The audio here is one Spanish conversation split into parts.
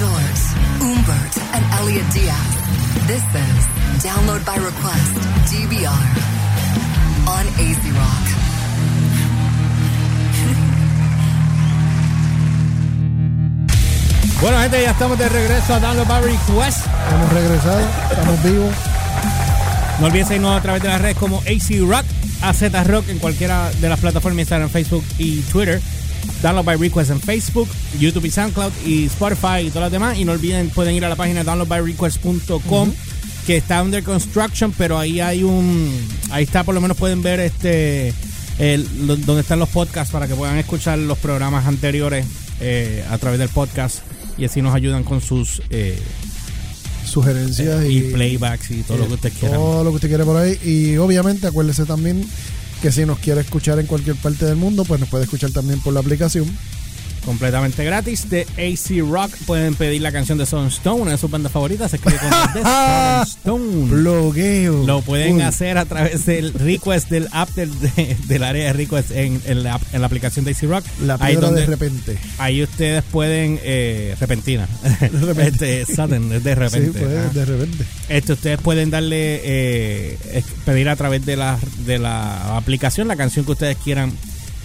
George, Umbert, and Elliot Diaz. This is Download by Request, DBR, on AZ Rock. Bueno, gente, ya estamos de regreso a Download by Request. Hemos regresado, estamos vivos. No olviden seguirnos a través de las redes como AC Rock, AZ Rock en cualquiera de las plataformas Instagram, Facebook y Twitter. Download by Request en Facebook, YouTube y SoundCloud y Spotify y todas las demás. Y no olviden, pueden ir a la página downloadbyrequest.com que está under construction, pero ahí hay un. Ahí está, por lo menos pueden ver este. el- lo- donde están los podcasts para que puedan escuchar los programas anteriores eh, a través del podcast y así nos ayudan con sus eh, Sugerencias y, y, playbacks y todo lo que usted quiera. Todo lo que usted quiere por ahí. Y obviamente acuérdese también que si nos quiere escuchar en cualquier parte del mundo, pues nos puede escuchar también por la aplicación. Completamente gratis de AC Rock. Pueden pedir la canción de Son Stone, una de sus bandas favoritas. Se escribe con dos Ds, Son Stone. Blogueo. Lo pueden Uy. hacer a través del request del app del, de- del área de request en, en la, en la aplicación de AC Rock. La ahí, donde- de repente. ahí ustedes pueden, eh, repentina. este, sudden, de repente. sí, pues, de repente. Este, ustedes pueden darle, eh, pedir a través de la, de la aplicación la canción que ustedes quieran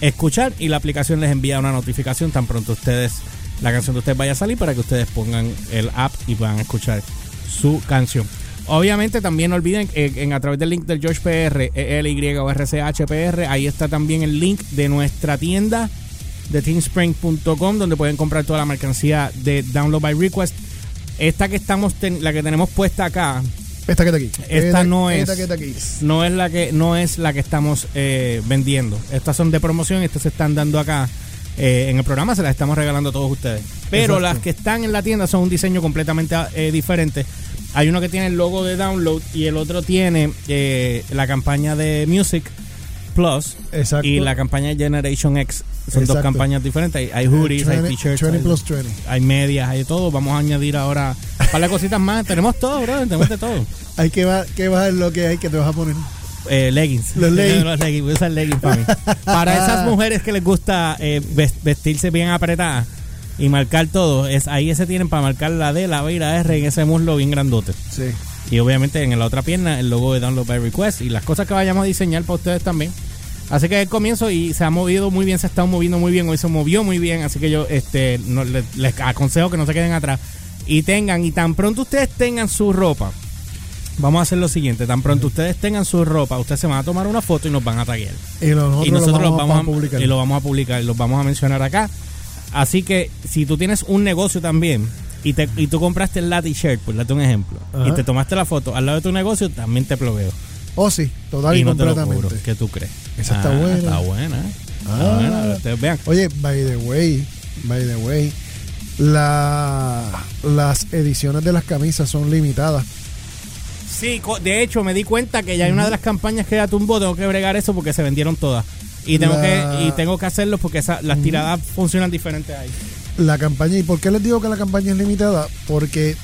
escuchar y la aplicación les envía una notificación tan pronto ustedes, la canción de ustedes vaya a salir para que ustedes pongan el app y puedan escuchar su canción. Obviamente también no olviden eh, en, a través del link del George PR, ELY o RCHPR, ahí está también el link de nuestra tienda de teamspring.com donde pueden comprar toda la mercancía de Download by Request. Esta que estamos ten- la que tenemos puesta acá Esta que está aquí. Esta no es. Esta que está aquí. no es la que no es la que estamos eh, vendiendo. Estas son de promoción, estas se están dando acá eh, en el programa, se las estamos regalando a todos ustedes. Pero Exacto. las que están en la tienda son un diseño completamente eh, diferente. Hay uno que tiene el logo de download y el otro tiene la campaña de Music Plus Exacto. y la campaña de Generation X. Son dos campañas diferentes. Hay, hay hoodies, hay 20, t-shirts, 20 hay- plus 20. hay medias, hay todo. Vamos a añadir ahora un par de cositas más. Tenemos todo, bro. Tenemos de todo. Hay que va, que bajar lo que hay que te vas a poner. Eh, leggings. Los leggings. Los leggings. Voy a usar leggings para mí. Para esas mujeres que les gusta eh, ves- vestirse bien apretadas y marcar todo, es ahí ese tienen para marcar la D, la B y la R en ese muslo bien grandote. Sí. Y obviamente en la otra pierna el logo de Download by Request y las cosas que vayamos a diseñar para ustedes también. Así que el comienzo y se ha movido muy bien, se ha estado moviendo muy bien, hoy se movió muy bien, así que yo este no, les, les aconsejo que no se queden atrás y tengan, y tan pronto ustedes tengan su ropa, vamos a hacer lo siguiente, tan pronto ustedes tengan su ropa, ustedes se van a tomar una foto y nos van a taguear. Y nosotros, y nosotros lo los vamos a, publicar. y lo vamos a publicar, los vamos a mencionar acá. Así que si tú tienes un negocio también y, te, y tú compraste la t-shirt, por darte un ejemplo, Ajá. y te tomaste la foto al lado de tu negocio, también te proveo. Oh, sí, total y, y no te lo completamente. ¿Qué tú crees? Esa está buena. Está buena. ¿eh? Está Ah. buena. Ustedes vean. Oye, by the way, by the way, la, las ediciones de las camisas son limitadas. Sí, de hecho me di cuenta que ya hay una de las campañas que ya tumbó, tengo que bregar eso porque se vendieron todas. Y tengo La- que y tengo que hacerlo porque esa- las tiradas funcionan diferentes ahí. La campaña, ¿y por qué les digo que la campaña es limitada? Porque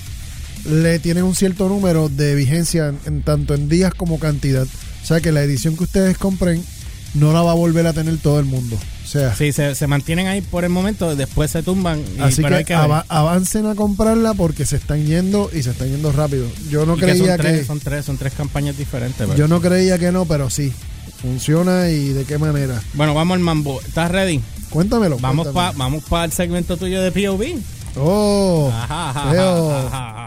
le tienen un cierto número de vigencia en, en tanto en días como cantidad. O sea que la edición que ustedes compren no la va a volver a tener todo el mundo. O sea, Sí, se, se mantienen ahí por el momento, después se tumban. y- así que, avancen a comprarla porque se están yendo y se están yendo rápido. Yo no Y que creía son tres, que, son tres, son tres campañas diferentes. yo no creía que no, pero sí. Funciona y de qué manera. Bueno, vamos al mambo. ¿Estás ready? Cuéntamelo. Vamos para vamos pa el segmento tuyo de POV. Oh, Ajá, ajá, ajá.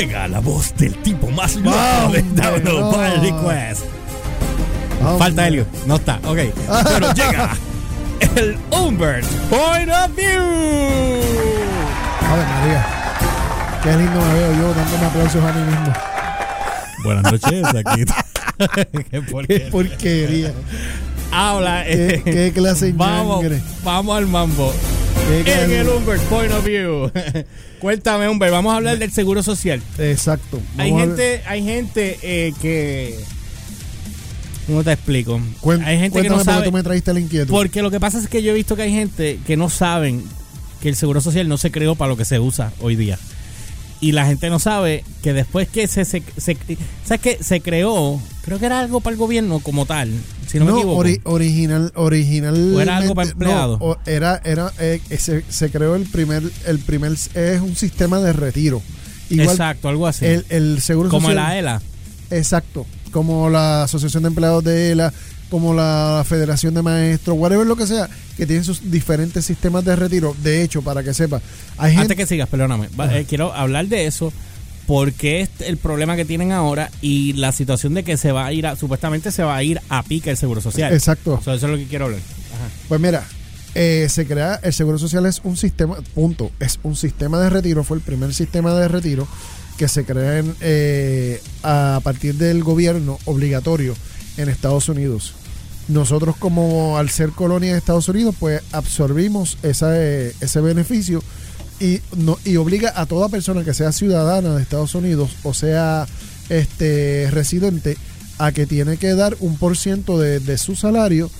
Llega la voz del tipo más loco Vamos, de no. Request. vamos. Falta Helio. No está. Ok. Pero llega el Humbert. Point of view. Ave María. Qué lindo me veo yo dándome aplausos a mí mismo. Buenas noches, aquí. Qué Qué porquería. porquería. Habla. Qué, eh, qué clase de Vamos, ñangre. vamos al mambo. En el Humbert Point of View. Cuéntame, Humbert. Vamos a hablar del seguro social. Exacto. Hay gente, hay gente eh, que. ¿Cómo te explico? Cuen- hay gente que cuéntame no por qué sabe. tú me traíste la inquietud. Porque lo que pasa es que yo he visto que hay gente que no saben que el seguro social no se creó para lo que se usa hoy día. Y la gente no sabe que después que se, se, se- ¿sabes qué? se creó, creo que era algo para el gobierno como tal. Si no, me equivoco. ori- original, original. ¿O era algo para empleados? era, era, eh, se, se creó el primer, el primer, es un sistema de retiro. Igual Exacto, algo así. el, el seguro Como social. la ELA. Exacto. Como la Asociación de Empleados de ELA, como la Federación de Maestros, whatever lo que sea, que tienen sus diferentes sistemas de retiro. De hecho, para que sepa, hay Antes gente. que sigas, perdóname. eh, quiero hablar de eso porque es el problema que tienen ahora y la situación de que se va a ir a, supuestamente se va a ir a pique el seguro social. Exacto. So, eso es lo que quiero hablar. Ajá. Pues mira, eh, se crea, el Seguro Social es un sistema, punto, es un sistema de retiro, fue el primer sistema de retiro que se crea en, eh, a partir del gobierno obligatorio en Estados Unidos. Nosotros como al ser colonia de Estados Unidos, pues absorbimos esa, eh, ese beneficio y, no, y obliga a toda persona que sea ciudadana de Estados Unidos o sea este residente a que tiene que dar un por ciento de, de su salario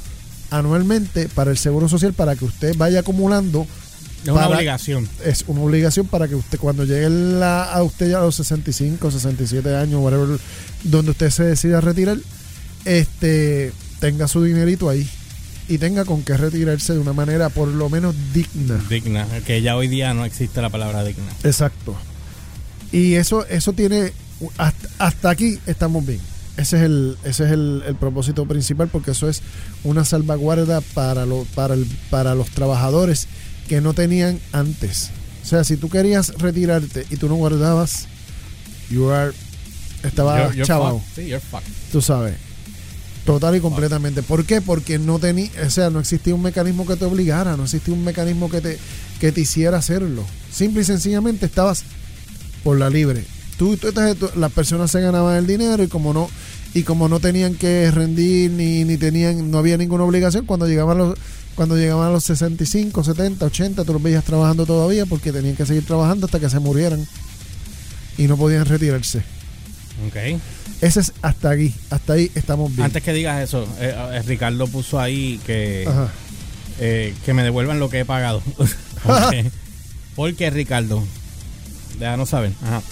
anualmente para el seguro social para que usted vaya acumulando Es una para- obligación. es una obligación para que usted cuando llegue la- a usted ya a los 65 67 años whatever, donde usted se decida retirar este tenga su dinerito ahí y tenga con qué retirarse de una manera por lo menos digna Digna. Que ya hoy día no existe la palabra digna. exacto y eso eso tiene hasta, hasta aquí estamos bien ese es el ese es el, el propósito principal porque eso es una salvaguarda para lo, para el, para los trabajadores que no tenían antes o sea si tú querías retirarte y tú no guardabas you are estaba fucked. Sí, you're fucked. tú sabes total y completamente. ¿por qué? porque no tenía o sea no existía un mecanismo que te obligara no existía un mecanismo que te que te hiciera hacerlo. Simple y sencillamente estabas por la libre. Tú, tú tú- las personas se ganaban el dinero y como no y como no tenían que rendir ni, ni tenían no había ninguna obligación cuando llegaban los cuando llegaban a los 65, 70, 80 tú los veías trabajando todavía porque tenían que seguir trabajando hasta que se murieran y no podían retirarse Ok. ese es hasta aquí hasta ahí estamos bien Antes que digas eso, eh, eh, Ricardo puso ahí que, eh, que me devuelvan lo que he pagado. Ok. ¿Por qué, Ricardo? Déjanos saber. Ajá.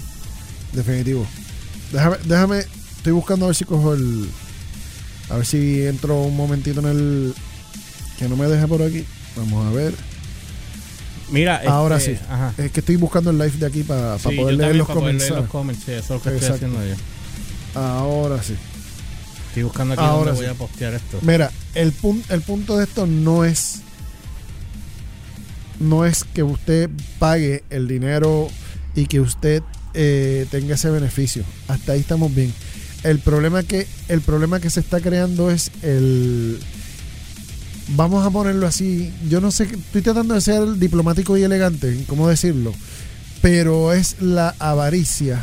Definitivo. Déjame, déjame, estoy buscando a ver si cojo el. A ver si entro un momentito en el. Que no me deja por aquí. Vamos a ver. Mira, Ahora este, sí. Ajá. Es que estoy buscando el live de aquí para Sí, poder leer los para poder leer los comments, sí, eso es lo que Exacto. estoy haciendo yo. Ahora sí. Estoy buscando aquí Ahora dónde sí. voy a postear esto. Mira, el, pun- el punto de esto no es. No es que usted pague el dinero y que usted eh, tenga ese beneficio. Hasta ahí estamos bien. El problema que el problema que se está creando es el vamos a ponerlo así. Yo no sé, estoy tratando de ser diplomático y elegante, cómo decirlo, pero es la avaricia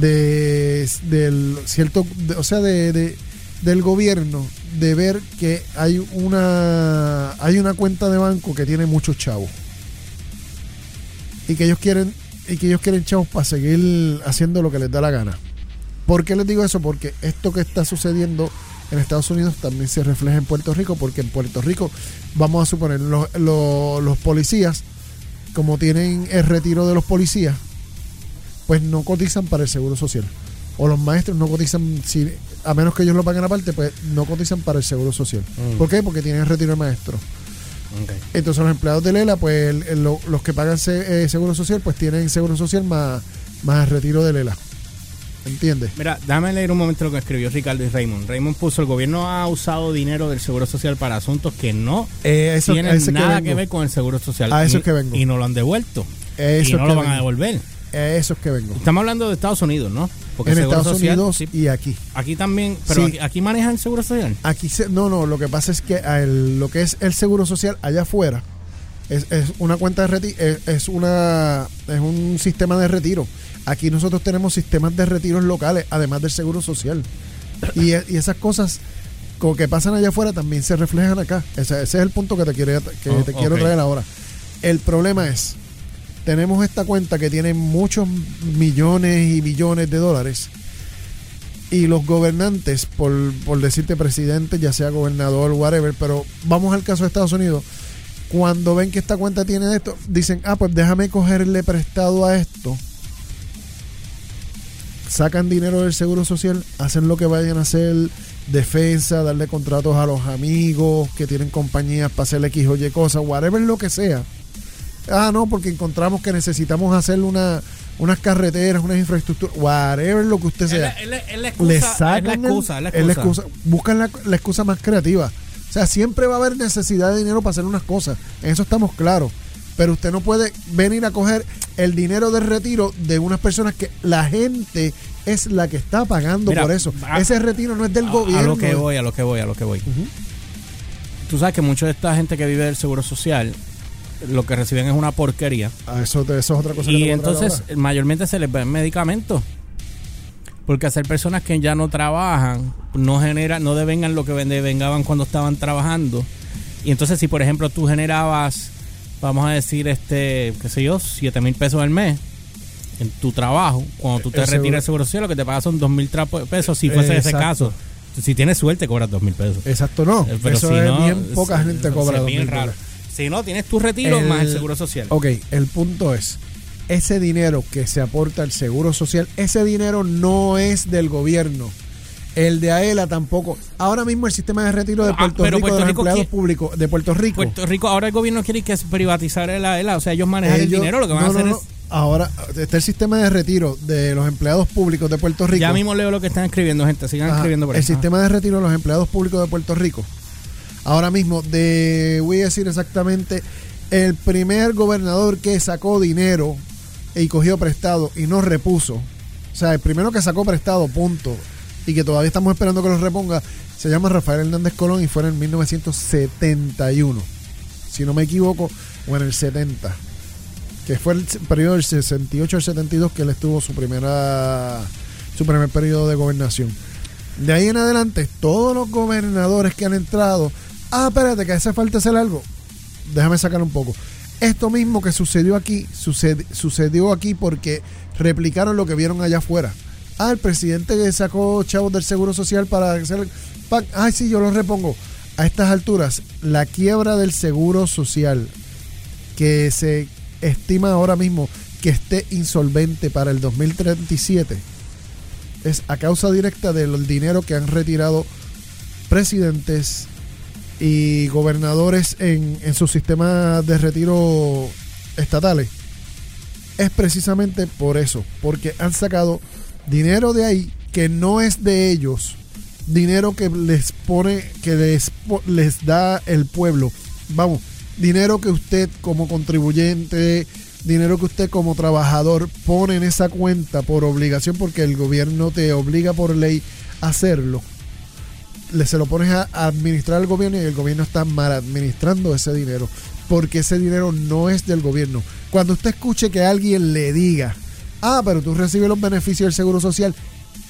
de del cierto, o sea, de, de- del gobierno de ver que hay una hay una cuenta de banco que tiene muchos chavos y que ellos quieren y que ellos quieren chavos para seguir haciendo lo que les da la gana. ¿Por qué les digo eso? Porque esto que está sucediendo en Estados Unidos también se refleja en Puerto Rico, porque en Puerto Rico, vamos a suponer, los, los- los policías, como tienen el retiro de los policías, pues no cotizan para el seguro social. O los maestros no cotizan, si, a menos que ellos lo paguen aparte, pues no cotizan para el seguro social. Mm. ¿Por qué? Porque tienen el retiro de maestro. Ok. Entonces los empleados de Lela, pues el- el- lo- los que pagan se- eh, seguro social, pues tienen seguro social más, más el retiro de Lela. ¿Entiendes? Mira, déjame leer un momento lo que escribió Ricardo y Raymond. Raymond puso, el gobierno ha usado dinero del Seguro Social para asuntos que no Eh, eso, tienen nada que, ver con el Seguro Social. A eso Y- que vengo. Y no lo han devuelto. Eso y no lo van a devolver. Eso es que vengo. Estamos hablando de Estados Unidos, ¿no? Porque en Estados Social, Unidos sí, y aquí. aquí también, pero Sí. aquí, aquí manejan el Seguro Social. Aquí se, no, no, lo que pasa es que el- lo que es el seguro social allá afuera es, es una cuenta de retiro, es, es una es un sistema de retiro. Aquí nosotros tenemos sistemas de retiros locales, además del seguro social. Y, e- y esas cosas como que pasan allá afuera también se reflejan acá. Ese, ese es el punto que te, quiero, que Oh, te quiero traer ahora. El problema es, tenemos esta cuenta que tiene muchos millones y billones de dólares y los gobernantes, por, por decirte presidente, ya sea gobernador, whatever, pero vamos al caso de Estados Unidos, cuando ven que esta cuenta tiene esto, dicen, ah, pues déjame cogerle prestado a esto, sacan dinero del seguro social, hacen lo que vayan a hacer defensa, darle contratos a los amigos que tienen compañías para hacer X o Y cosas, whatever lo que sea. Ah, no, porque encontramos que necesitamos hacer una, unas carreteras, unas infraestructuras, whatever lo que usted sea. es la- es la le excusa. Es la excusa. Es la es la excusa. excusa. Buscan la, la excusa más creativa. O sea, siempre va a haber necesidad de dinero para hacer unas cosas. En eso estamos claros. Pero usted no puede venir a coger el dinero del retiro de unas personas que la gente es la que está pagando Mira, por eso. a- Ese retiro no es del A- gobierno. A lo que voy, a lo que voy, a lo que voy. Tú sabes que mucha de esta gente que vive del seguro social lo que reciben es una porquería. Ah, eso, eso es otra cosa. que Y entonces mayormente se les ven medicamentos. Porque hacer personas que ya no trabajan, no genera, no devengan lo que devengaban cuando estaban trabajando. Y entonces si por ejemplo tú generabas, vamos a decir, este, qué sé yo, 7 mil pesos al mes en tu trabajo, cuando tú te El seguro- retiras del seguro social, lo que te pagas son 2 mil pesos, si fuese ese Exacto. caso. Si tienes suerte, cobras 2 mil pesos. Exacto, no. Eh, Pero eso si es no, bien poca gente cobra. bien 2.000 raro. dólares. Si no, tienes tu retiro El- más el seguro social. Ok, el punto es, ese dinero que se aporta al Seguro Social, ese dinero no es del gobierno. El de AELA tampoco. Ahora mismo el sistema de retiro de Ah, Puerto Rico, Puerto de los Rico empleados públicos de Puerto Rico. Puerto Rico, ahora el gobierno quiere que es privatizar el AELA, o sea, ellos manejan el dinero, lo que van no, a hacer no, no. es... Ahora está el sistema de retiro de los empleados públicos de Puerto Rico. Ya mismo leo lo que están escribiendo, gente, sigan Ajá, escribiendo por el ahí. sistema de retiro de los empleados públicos de Puerto Rico. Ahora mismo, de, voy a decir exactamente, el primer gobernador que sacó dinero y cogió prestado y no repuso, o sea, el primero que sacó prestado, punto, y que todavía estamos esperando que lo reponga, se llama Rafael Hernández Colón y fue en el 1971, si no me equivoco, o en el 70, que fue el periodo del 68 al 72 que él estuvo su primera su primer periodo de gobernación. De ahí en adelante, todos los gobernadores que han entrado, ah, espérate, que hace falta hacer algo. Déjame sacar un poco. Esto mismo que sucedió aquí, suced- sucedió aquí porque replicaron lo que vieron allá afuera. Ah, el presidente que sacó chavos del Seguro Social para hacer... pa- Ay, sí, yo los repongo. A estas alturas, la quiebra del Seguro Social, que se estima ahora mismo que esté insolvente para el 2037, es a causa directa del dinero que han retirado presidentes y gobernadores en, en sus sistemas de retiro estatales. Es precisamente por eso, porque han sacado dinero de ahí que no es de ellos, dinero que les pone, que les, les da el pueblo. Vamos, dinero que usted como contribuyente, dinero que usted como trabajador pone en esa cuenta por obligación, porque el gobierno te obliga por ley a hacerlo. Le se lo pones a administrar al gobierno y el gobierno está mal administrando ese dinero, porque ese dinero no es del gobierno. Cuando usted escuche que alguien le diga, ah, pero tú recibes los beneficios del Seguro Social,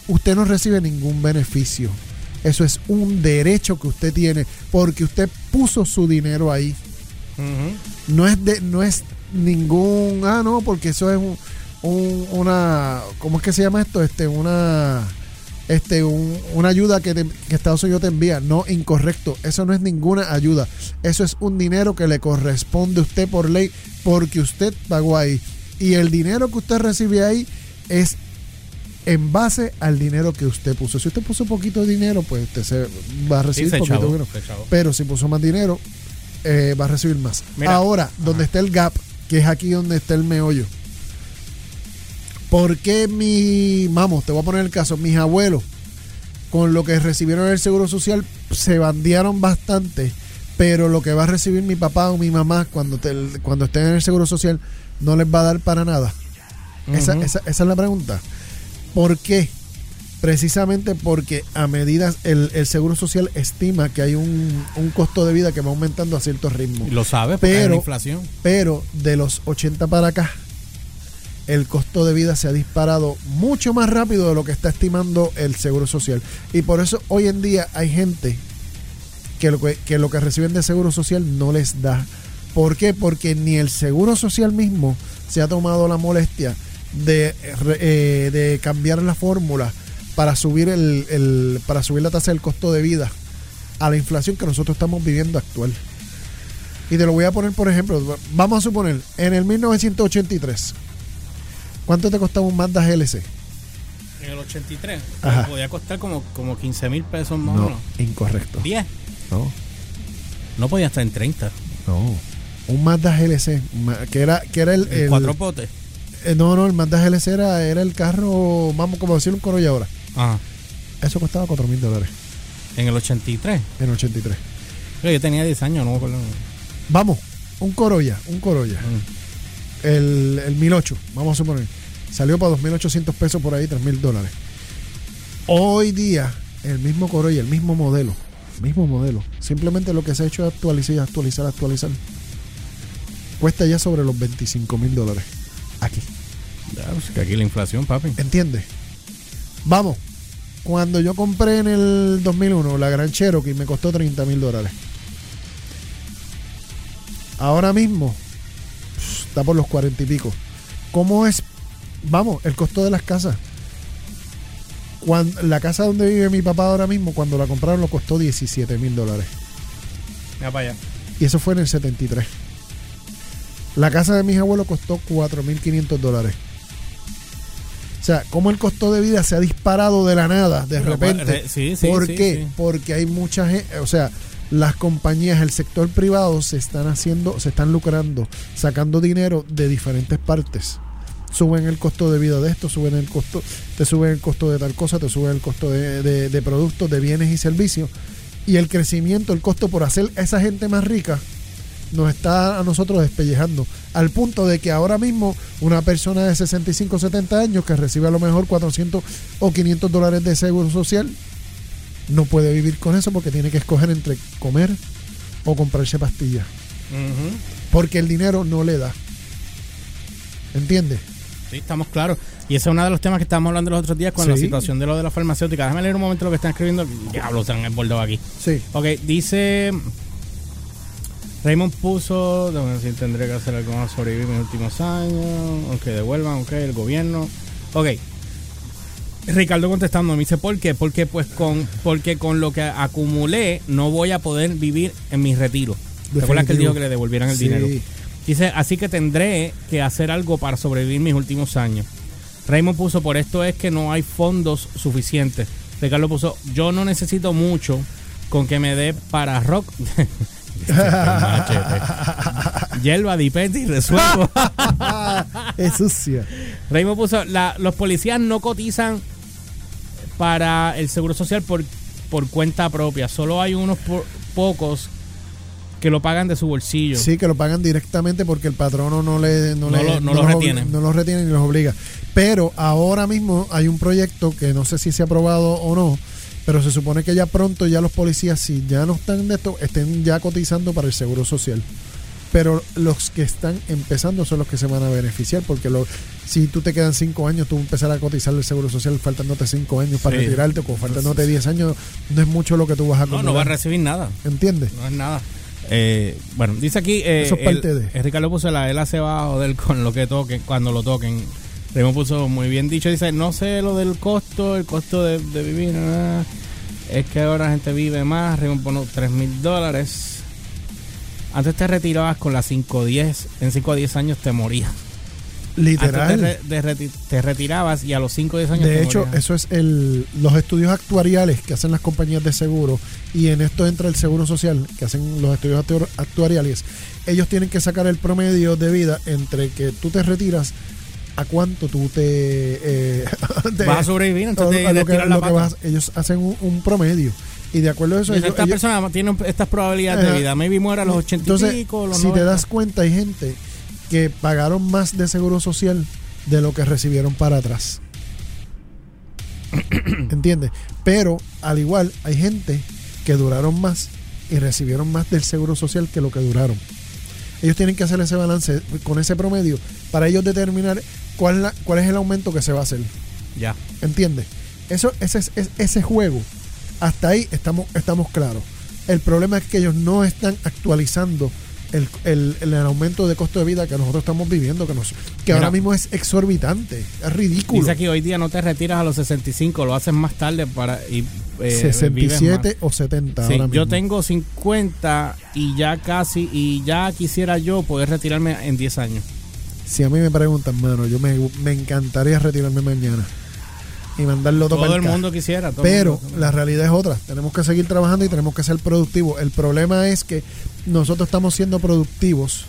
usted no recibe ningún beneficio. Eso es un derecho que usted tiene porque usted puso su dinero ahí. No es de, no es ningún, ah, no, porque eso es un, un- una, ¿cómo es que se llama esto? Este, una, este, un- una ayuda que, te- que Estados Unidos te envía. No, incorrecto. Eso no es ninguna ayuda. Eso es un dinero que le corresponde a usted por ley porque usted pagó ahí. Y el dinero que usted recibe ahí es en base al dinero que usted puso. Si usted puso poquito de dinero, pues usted se va a Sí, recibir se poquito dinero. Pero si puso más dinero, eh, va a recibir más. Mira. Ahora, donde está el gap, que es aquí donde está el meollo. ¿Por qué mi, vamos, te voy a poner el caso, mis abuelos, con lo que recibieron el Seguro Social, se bandearon bastante, pero lo que va a recibir mi papá o mi mamá cuando, te- cuando estén en el Seguro Social no les va a dar para nada? esa, esa, esa es la pregunta. ¿Por qué? Precisamente porque a medida el, el Seguro Social estima que hay un, un costo de vida que va aumentando a cierto ritmo. Y Lo hay Pero- una inflación. Pero de los 80 para acá, el costo de vida se ha disparado mucho más rápido de lo que está estimando el Seguro Social. Y por eso hoy en día hay gente que lo que, que lo que reciben de Seguro Social no les da. ¿Por qué? Porque ni el Seguro Social mismo se ha tomado la molestia de, eh, de cambiar la fórmula para subir el, el- para subir la tasa del costo de vida a la inflación que nosotros estamos viviendo actual. Y te lo voy a poner, por ejemplo, vamos a suponer, en el 1983, ¿cuánto te costaba un Mazda GLC? En el 83. Ajá. Podía costar como, como 15 mil pesos más o No, menos. incorrecto. 10. No, No podía estar en 30. no. Un Mazda GLC, que era, que era el, el- Cuatro potes. eh, no, no, el Mazda GLC era, era el carro, vamos, como decir un Corolla ahora. Ajá. Eso costaba 4 mil dólares En el 83. en 83. Pero yo tenía 10 años, no me acuerdo. Vamos, un Corolla, un Corolla. Mm. El, el 1008, vamos a suponer. Salió para 2.800 pesos por ahí, 3.000 dólares. Hoy día, el mismo Corolla, el mismo modelo, mismo modelo. Simplemente lo que se ha hecho es actualizar, actualizar, actualizar. Cuesta ya sobre los 25 mil dólares. Aquí. Ya, pues, que aquí la inflación, papi. ¿Entiendes? Vamos. Cuando yo compré en el 2001 la Gran Cherokee me costó 30 mil dólares. Ahora mismo está por los 40 y pico. ¿Cómo es? Vamos, el costo de las casas. Cuando, la casa donde vive mi papá ahora mismo, cuando la compraron, lo costó 17 mil dólares. Mira para allá. Y eso fue en el 73. La casa de mis abuelos costó 4.500 dólares. O sea, cómo el costo de vida se ha disparado de la nada, de Pero, repente. re- sí, sí, ¿Por sí, qué? Porque hay mucha gente, o sea, las compañías, el sector privado se están haciendo, se están lucrando, sacando dinero de diferentes partes. Suben el costo de vida de esto, suben el costo, te suben el costo de tal cosa, te suben el costo de, de- de productos, de bienes y servicios. Y el crecimiento, el costo por hacer a esa gente más rica, nos está a nosotros despellejando. Al punto de que ahora mismo una persona de 65 70 años que recibe a lo mejor 400 o 500 dólares de seguro social, no puede vivir con eso porque tiene que escoger entre comer o comprarse pastillas. Porque el dinero no le da. ¿Entiendes? Sí, estamos claros. Y ese es uno de los temas que estábamos hablando los otros días con la situación de lo de la farmacéutica. Déjame leer un momento lo que están escribiendo. Diablo, se han desbordado aquí. Sí. Ok, dice. Raymond puso. Déjame si tendré que hacer algo más sobrevivir mis últimos años. Aunque devuelvan, ok, el gobierno. Ok. Ricardo contestando, me dice, ¿por qué? Porque pues con, porque con lo que acumulé no voy a poder vivir en mi retiro. ¿Te acuerdas que él dijo que le devolvieran el Sí. dinero? Dice, así que tendré que hacer algo para sobrevivir mis últimos años. Raymond puso, por esto es que no hay fondos suficientes. Ricardo puso, yo no necesito mucho con que me dé para rock. Hierba, dipete y resuelvo. es sucia. Raymond puso, la- los policías no cotizan para el seguro social por, por cuenta propia. Solo hay unos po- pocos que lo pagan de su bolsillo. Sí, que lo pagan directamente porque el patrono no le no, No le- lo- no los retiene. no los retiene ni los obliga. Pero ahora mismo hay un proyecto que no sé si se ha aprobado o no, pero se supone que ya pronto ya los policías, si ya no están de esto, estén ya cotizando para el seguro social. Pero los que están empezando son los que se van a beneficiar, porque lo, si tú te quedan cinco años, tú empezar a cotizar el seguro social faltándote cinco años para Sí. retirarte, o faltándote 10 años, no es mucho lo que tú vas a No, acumular. no va a recibir nada. ¿Entiendes? No es nada. Eh, bueno, dice aquí. Eh, Eso es parte el- de. el Ricardo puso la ELA se va a joder con lo que toquen, cuando lo toquen. Raymond puso muy bien dicho. Dice: No sé lo del costo, el costo de, de vivir. es que ahora la gente vive más. Raymond pone 3 mil dólares. Antes te retirabas con las 5 o 10. En 5 o 10 años te morías. Literal. Te, re- de reti- te retirabas y a los 5 o 10 años te De hecho, morías. eso es el, los estudios actuariales que hacen las compañías de seguro y en esto entra el seguro social que hacen los estudios actu- actuariales. Ellos tienen que sacar el promedio de vida entre que tú te retiras a cuánto tú te, eh, te- Vas a sobrevivir antes de, lo que- tirar la lo que pata. vas- ellos hacen un, un promedio y de acuerdo a eso ellos- esta ellos- persona tiene estas probabilidades de vida. Maybe muera a los 80 entonces y pico, los si te 90. das cuenta hay gente que pagaron más de seguro social de lo que recibieron para atrás. ¿Entiendes? Pero al igual hay gente que duraron más y recibieron más del seguro social que lo que duraron. Ellos tienen que hacer ese balance con ese promedio para ellos determinar cuál, la- cuál es el aumento que se va a hacer. Ya. ¿Entiendes? Eso, ese, es- es- ese juego, hasta ahí estamos, estamos claros. El problema es que ellos no están actualizando el, el- el aumento de costo de vida que nosotros estamos viviendo, que, nos, que Mira. ahora mismo es exorbitante, es ridículo. Dice aquí hoy día no te retiras a los 65, lo haces más tarde para y eh, vives 67 o 70 más. Sí, ahora mismo. yo tengo 50 y ya casi y ya quisiera yo poder retirarme en 10 años. Si a mí me preguntan, mano, yo me, me encantaría retirarme mañana. Y mandarlo todo, Todo el mundo quisiera. todo Pero mundo. la realidad es otra. Tenemos que seguir trabajando y tenemos que ser productivos. El problema es que nosotros estamos siendo productivos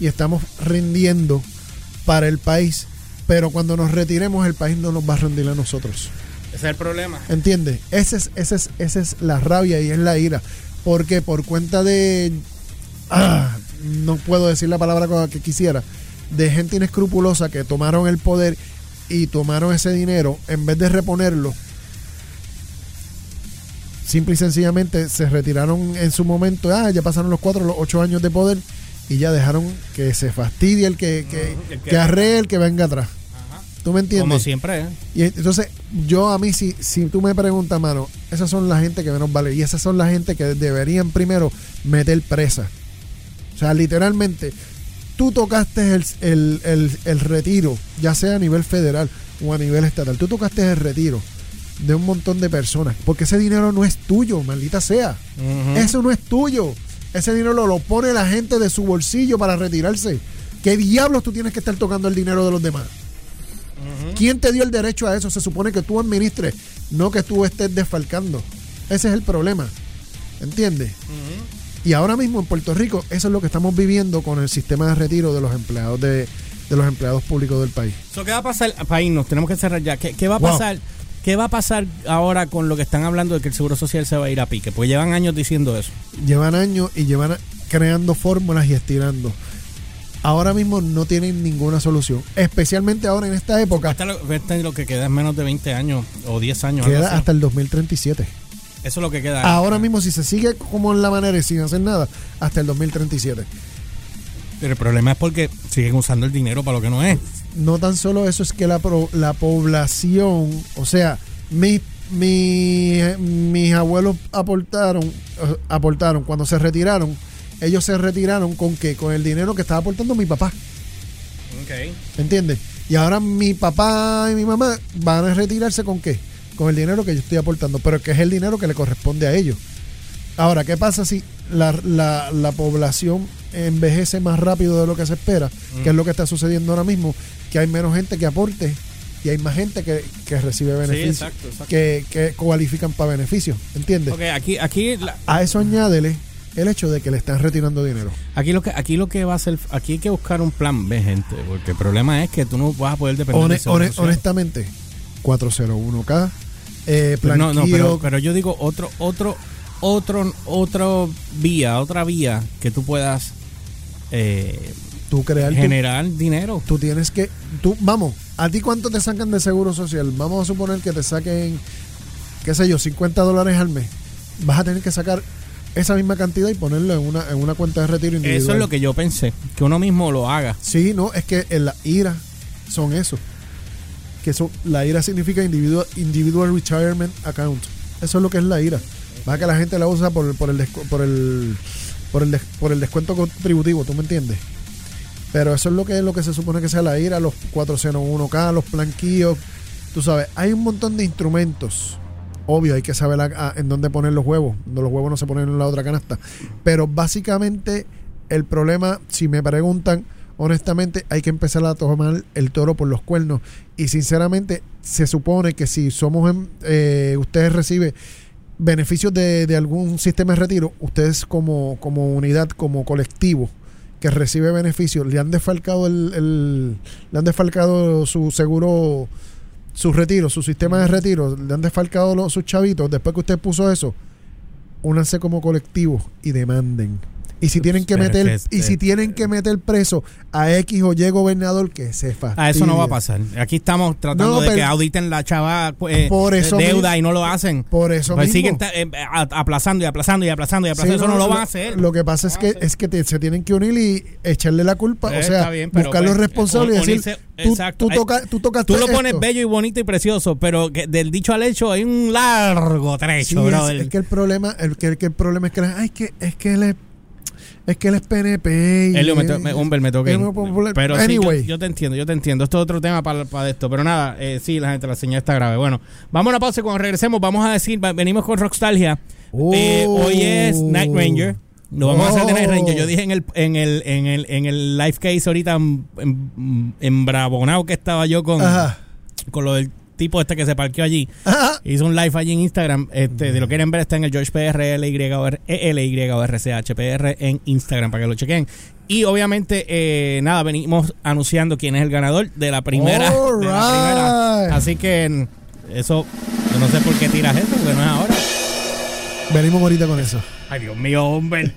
y estamos rindiendo para el país, pero cuando nos retiremos el país no nos va a rendir a nosotros. Ese es el problema. ¿Entiendes? Ese es, ese es, esa es la rabia y es la ira. Porque por cuenta de... ah, no puedo decir la palabra que quisiera. De gente inescrupulosa que tomaron el poder y tomaron ese dinero, en vez de reponerlo, simple y sencillamente se retiraron en su momento. Ah, ya pasaron los cuatro, los ocho años de poder y ya dejaron que se fastidie el que, que, que- que arree el que venga atrás. Ajá. ¿Tú me entiendes? Como siempre, ¿eh? Y entonces, yo a mí, si, si tú me preguntas, mano, esas son la gente que menos vale. Y esas son la gente que deberían primero meter presa. O sea, literalmente, tú tocaste el, el- el- el retiro, ya sea a nivel federal o a nivel estatal. Tú tocaste el retiro de un montón de personas. Porque ese dinero no es tuyo, maldita sea. Eso no es tuyo. Ese dinero lo, lo pone la gente de su bolsillo para retirarse. ¿Qué diablos tú tienes que estar tocando el dinero de los demás? ¿Quién te dio el derecho a eso? Se supone que tú administres, no que tú estés desfalcando. Ese es el problema. ¿Entiendes? Y ahora mismo en Puerto Rico, eso es lo que estamos viviendo con el sistema de retiro de los empleados de, de los empleados públicos del país. So, ¿Qué va a pasar? Para irnos, tenemos que cerrar ya. ¿Qué, qué va a Wow. pasar? ¿Qué va a pasar ahora con lo que están hablando de que el Seguro Social se va a ir a pique? Porque llevan años diciendo eso. Llevan años y llevan creando fórmulas y estirando. Ahora mismo no tienen ninguna solución. Especialmente ahora en esta época. Hasta lo, este lo que queda es menos de 20 años o 10 años. Queda hasta el 2037. Eso es lo que queda. Ahora mismo, si se sigue como en la manera y sin hacer nada, hasta el 2037. Pero el problema es porque siguen usando el dinero para lo que no es. no tan solo eso, es que la, pro- la población, o sea, mi, mi- mis abuelos aportaron, eh, aportaron, cuando se retiraron, ellos se retiraron con qué? Con el dinero que estaba aportando mi papá, ¿entiendes? Y ahora mi papá y mi mamá van a retirarse con qué? Con el dinero que yo estoy aportando, pero que es el dinero que le corresponde a ellos. Ahora, ¿qué pasa si la, la- la población envejece más rápido de lo que se espera? Que es lo que está sucediendo ahora mismo, que hay menos gente que aporte y hay más gente que, que recibe beneficios, exacto, exacto. Que, que cualifican para beneficios, ¿entiendes? Ok, aquí, aquí, la- A eso añádele el hecho de que le están retirando dinero. aquí lo que aquí lo que va a ser, aquí hay que buscar un plan B, gente, porque el problema es que tú no vas a poder depender Hone- del Seguro hone- Social. honestamente, 401k, eh, Pero no, no, pero, pero yo digo otro, otro, otro, otro vía, otra vía que tú puedas eh, tú crear tu- generar dinero. tú tienes que, tú, vamos, ¿a ti cuánto te sacan de seguro social? Vamos a suponer que te saquen, qué sé yo, 50 dólares al mes. Vas a tener que sacar esa misma cantidad y ponerlo en una, en una cuenta de retiro individual. Eso es lo que yo pensé, que uno mismo lo haga. Sí, no, es que en la IRA son eso. Que la IRA significa individual, individual Retirement Account. Eso es lo que es la IRA. Va que la gente la usa por, por, el, por, el, por, el, por el descuento contributivo, ¿tú me entiendes? Pero eso es lo que es lo que se supone que sea la IRA, los 401k, los planquillos. Tú sabes, hay un montón de instrumentos. Obvio, hay que saber en dónde poner los huevos. Los huevos no se ponen en la otra canasta. Pero básicamente, el problema, si me preguntan, honestamente, hay que empezar a tomar el toro por los cuernos. Y sinceramente, se supone que si somos, en- eh, ustedes reciben beneficios de, de algún sistema de retiro, ustedes como, como unidad, como colectivo que recibe beneficios, le han desfalcado el, le han desfalcado su seguro, su retiro, su sistema de retiro, le han desfalcado los, sus chavitos, después que usted puso eso, únanse como colectivo y demanden. Y si tienen que meter, es que y este- si tienen que meter preso a X o Y gobernador que se fastidie. Ah, eso no va a pasar. Aquí estamos tratando No, de que auditen la chava eh, Por eso deuda mismo- y no lo hacen. Por eso Pues mismo. siguen eh, a- aplazando y aplazando y aplazando y aplazando. Sí, eso no, lo lo- van a hacer. Lo que pasa es que es que te- se tienen que unir y echarle la culpa, Eh, o sea, bien, buscar los responsables y decir, tú, tú, toca- tú lo pones esto. bello y bonito y precioso, pero que del dicho al hecho hay un largo Sí, trecho, es, brother. es que el problema, el que, el que el problema es que, ay, que es que él es, es que él es PNP. y Elio, me, to- me- toqué. popular. Pero sí, anyway, yo, yo te entiendo, yo te entiendo. Esto es otro tema para, para esto. Pero nada, eh, sí, la gente, la señal está grave. Bueno, vamos a una pausa y cuando regresemos vamos a decir, venimos con Rockstalgia. Eh, Oh. hoy es Night Ranger. Lo vamos a hacer de Night Oh. Ranger. Yo dije en el, en el, en el, en el live case ahorita en, en, en Bravonao que estaba yo con, Ajá. con lo del tipo este que se parqueó allí. Hizo un live allí en Instagram. Este, si lo quieren ver, está en el George PR, LY o R- ELY o RCHPR en Instagram para que lo chequen. Y obviamente, eh, nada, venimos anunciando quién es el ganador de la primera. De la primera. Así que eso, yo no sé por qué tiras eso, porque no es ahora. Venimos ahorita con eso. Ay, Dios mío, hombre.